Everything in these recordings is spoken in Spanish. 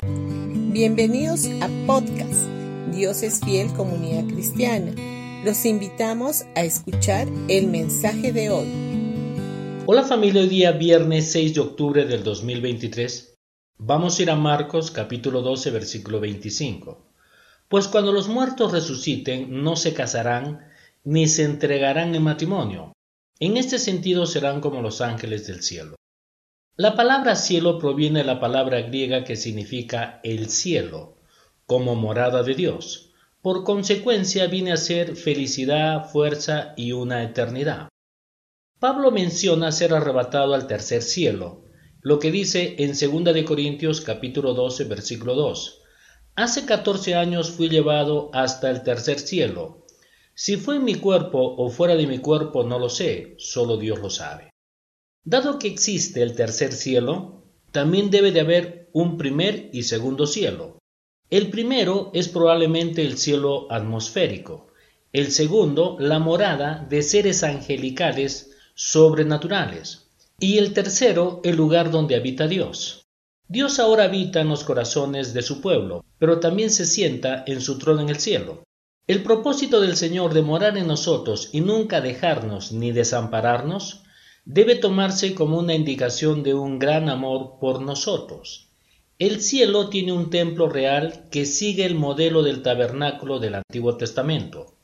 Bienvenidos a podcast Dios es fiel comunidad cristiana. Los invitamos a escuchar el mensaje de hoy. Hola familia, hoy día viernes 6 de octubre del 2023. Vamos a ir a Marcos capítulo 12 versículo 25. Pues cuando los muertos resuciten no se casarán ni se entregarán en matrimonio. En este sentido serán como los ángeles del cielo. La palabra cielo proviene de la palabra griega que significa el cielo, como morada de Dios. Por consecuencia viene a ser felicidad, fuerza y una eternidad. Pablo menciona ser arrebatado al tercer cielo, lo que dice en 2 de Corintios capítulo 12 versículo 2. Hace catorce años fui llevado hasta el tercer cielo. Si fue en mi cuerpo o fuera de mi cuerpo no lo sé, solo Dios lo sabe. Dado que existe el tercer cielo, también debe de haber un primer y segundo cielo. El primero es probablemente el cielo atmosférico, el segundo la morada de seres angelicales sobrenaturales, y el tercero el lugar donde habita Dios. Dios ahora habita en los corazones de su pueblo, pero también se sienta en su trono en el cielo. El propósito del Señor de morar en nosotros y nunca dejarnos ni desampararnos debe tomarse como una indicación de un gran amor por nosotros. El cielo tiene un templo real que sigue el modelo del tabernáculo del Antiguo Testamento.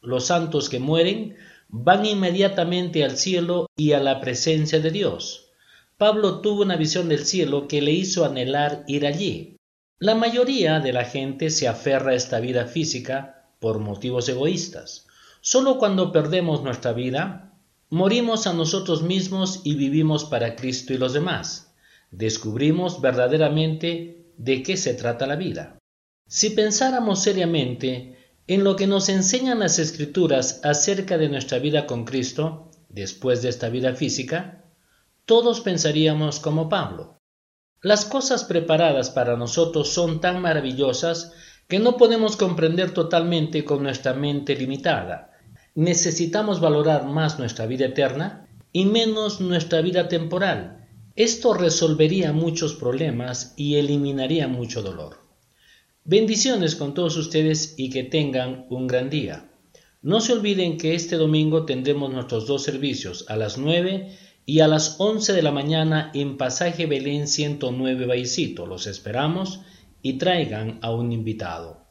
Los santos que mueren van inmediatamente al cielo y a la presencia de Dios. Pablo tuvo una visión del cielo que le hizo anhelar ir allí. La mayoría de la gente se aferra a esta vida física por motivos egoístas. Solo cuando perdemos nuestra vida, Morimos a nosotros mismos y vivimos para Cristo y los demás. Descubrimos verdaderamente de qué se trata la vida. Si pensáramos seriamente en lo que nos enseñan las escrituras acerca de nuestra vida con Cristo, después de esta vida física, todos pensaríamos como Pablo. Las cosas preparadas para nosotros son tan maravillosas que no podemos comprender totalmente con nuestra mente limitada necesitamos valorar más nuestra vida eterna y menos nuestra vida temporal. Esto resolvería muchos problemas y eliminaría mucho dolor. Bendiciones con todos ustedes y que tengan un gran día. No se olviden que este domingo tendremos nuestros dos servicios a las 9 y a las 11 de la mañana en Pasaje Belén 109 Baicito. Los esperamos y traigan a un invitado.